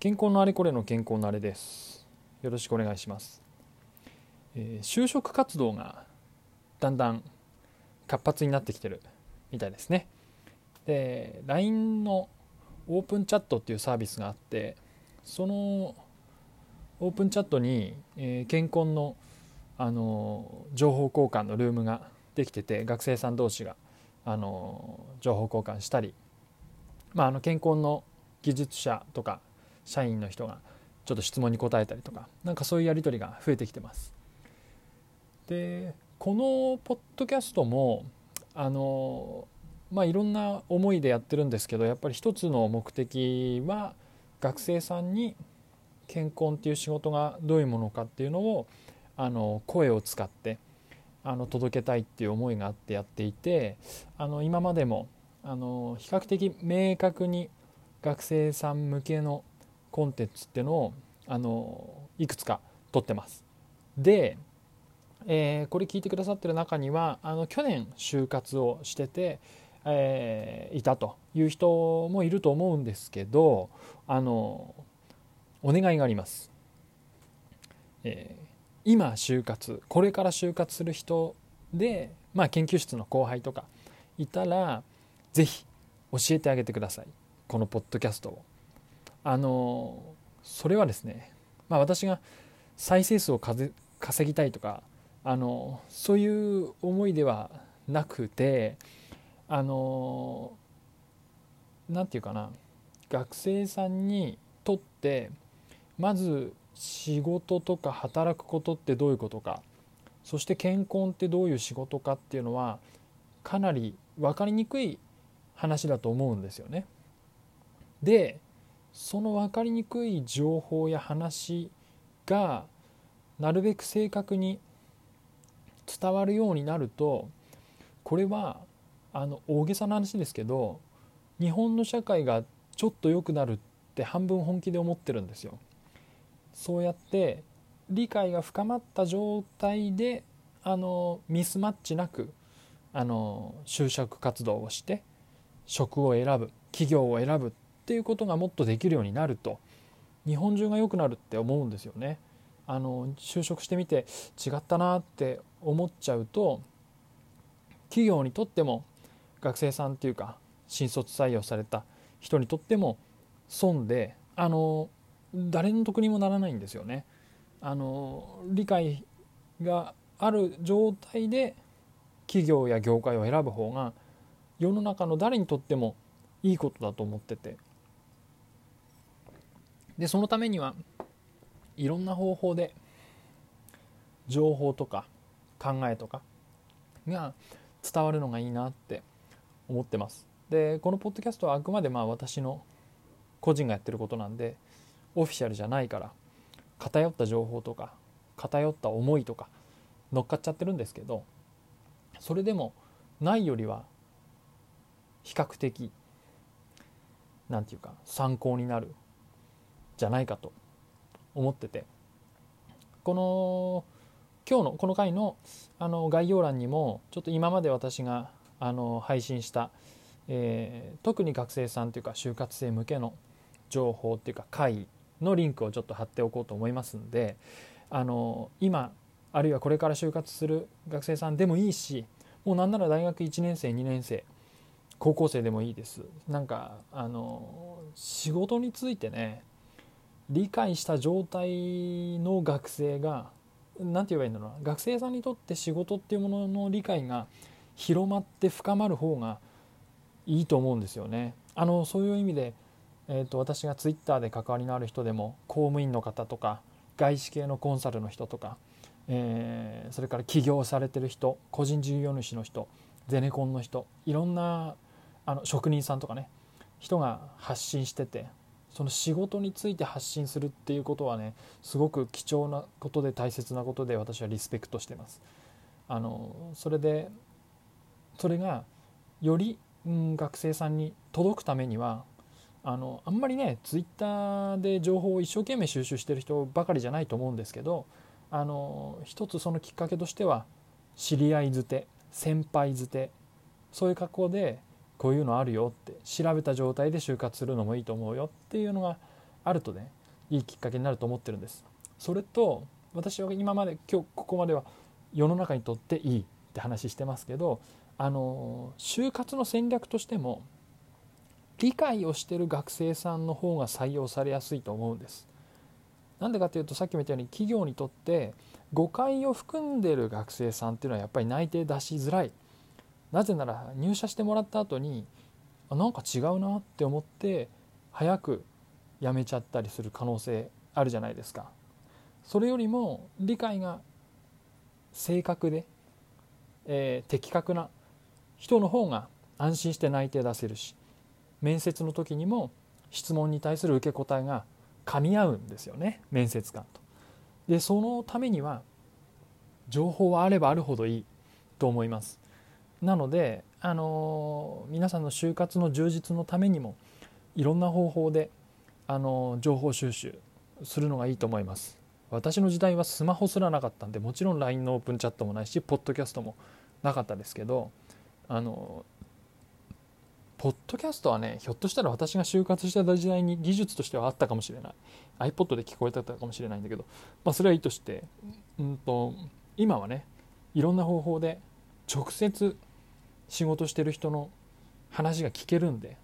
健康のあれこれの健康のあれです。よろしくお願いします、えー、就職活動がだんだん活発になってきてるみたいですね。で LINE のオープンチャットっていうサービスがあってそのオープンチャットに、えー、健康のあの情報交換のルームができてて学生さん同士があの情報交換したり、まあ、あの健康の技術者とか社員の人がちょっと質問に答えたりとかなんかそういうやり取りが増えてきてます。でこのポッドキャストもあのまあいろんな思いでやってるんですけどやっぱり一つの目的は学生さんに健康っていう仕事がどういうものかっていうのをあの声を使ってあの届けたいっていう思いがあってやっていてあの今までもあの比較的明確に学生さん向けのコンテンツっていうのをあのいくつか撮ってます。で、えー、これ聞いてくださってる中にはあの去年就活をしてて、えー、いたという人もいると思うんですけどあのお願いがあります。えー今就活これから就活する人で、まあ、研究室の後輩とかいたら是非教えてあげてくださいこのポッドキャストを。あのそれはですね、まあ、私が再生数を稼ぎたいとかあのそういう思いではなくてあの何て言うかな学生さんにとってまず仕事とか働くことってどういうことかそして健康ってどういう仕事かっていうのはかなり分かりにくい話だと思うんですよね。でその分かりにくい情報や話がなるべく正確に伝わるようになるとこれはあの大げさな話ですけど日本の社会がちょっと良くなるって半分本気で思ってるんですよ。そうやって理解が深まった状態であのミスマッチなくあの就職活動をして職を選ぶ企業を選ぶっていうことがもっとできるようになると日本中が良くなるって思うんですよね。あの就職してみて違ったなって思っちゃうと企業にとっても学生さんっていうか新卒採用された人にとっても損であの誰の得にもならないんですよね。あの理解がある状態で企業や業界を選ぶ方が世の中の誰にとってもいいことだと思っててでそのためにはいろんな方法で情報とか考えとかが伝わるのがいいなって思ってます。でこのポッドキャストはあくまでまあ私の個人がやってることなんでオフィシャルじゃないから偏った情報とか偏った思いとか乗っかっちゃってるんですけどそれでもないよりは比較的何て言うか参考になるじゃないかと思ってて。この今日のこの回のあの概要欄にもちょっと今まで私があの配信した、えー、特に学生さんというか就活生向けの情報っていうか会のリンクをちょっと貼っておこうと思いますんであの今あるいはこれから就活する学生さんでもいいしもうなんなら大学1年生2年生高校生でもいいです。なんかあの仕事についてね理解した状態の学生が何て言えばいいんだろうな学生さんにとって仕事っていうものの理解が広まって深まる方がいいと思うんですよね。あのそういう意味でえーと、私がツイッターで関わりのある人でも公務員の方とか外資系のコンサルの人とか、えー、それから起業されてる人個人事業主の人ゼネコンの人いろんなあの職人さんとかね人が発信しててその仕事について発信するっていうことはねすごく貴重なことで大切なことで私はリスペクトしてます。あのそれでそれがより、うん、学生さんに届くためにはあのあんまりねツイッターで情報を一生懸命収集してる人ばかりじゃないと思うんですけどあの一つそのきっかけとしては知り合いづて先輩づてそういう格好でこういうのあるよって調べた状態で就活するのもいいと思うよっていうのがあるとねいいきっかけになると思ってるんです。それと私は今まで今日ここまでは世の中にとっていいって話してますけどあの就活の戦略としても理解をしてる学生さんの方が採用されやすいと思うんです。なんでかっていうとさっきも言ったように企業にとって誤解を含んでる学生さんっていうのはやっぱり内定出しづらい。なぜなら入社してもらった後にあなんか違うなって思って早く辞めちゃったりする可能性あるじゃないですかそれよりも理解が正確で、えー、的確な人の方が安心して内定出せるし面接の時にも質問に対する受け答えが噛み合うんですよね面接官と。でそのためには情報はあればあるほどいいと思います。なので、あの皆さんの就活の充実のためにもいろんな方法で、あの情報収集するのがいいと思います。私の時代はスマホすらなかったんでもちろん LINE のオープンチャットもないしポッドキャストもなかったですけどあのポッドキャストはねひょっとしたら私が就活してた時代に技術としてはあったかもしれない iPod で聞こえてたかもしれないんだけど、まあ、それはいいとして、うんと、今はねいろんな方法で直接仕事してる人の話が聞けるんで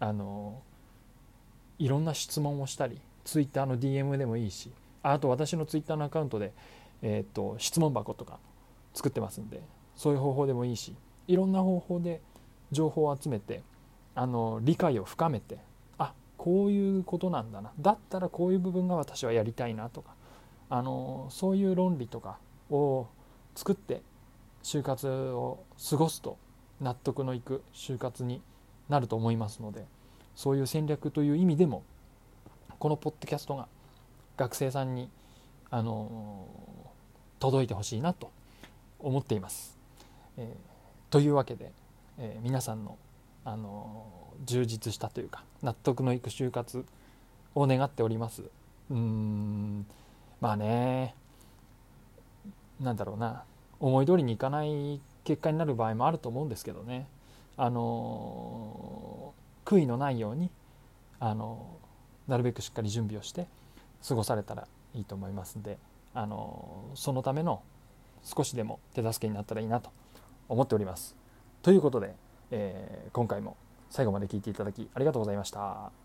あのいろんな質問をしたり Twitter の DM でもいいしあと私の Twitter のアカウントで、えーと質問箱とか作ってますんでそういう方法でもいいしいろんな方法で情報を集めてあの理解を深めてあこういうことなんだなだったらこういう部分が私はやりたいなとかあのそういう論理とかを作って就活を過ごすと納得のいく就活になると思いますのでそういう戦略という意味でもこのポッドキャストが学生さんにあの届いてほしいなと思っています。えー、というわけでえー、皆さんの、あの充実したというか納得のいく就活を願っておりますうんまあねなんだろうな思い通りにいかない結果になる場合もあると思うんですけどねあの悔いのないようにあのなるべくしっかり準備をして過ごされたらいいと思いますんであのそのための少しでも手助けになったらいいなと思っております。ということで、えー、今回も最後まで聞いていただきありがとうございました。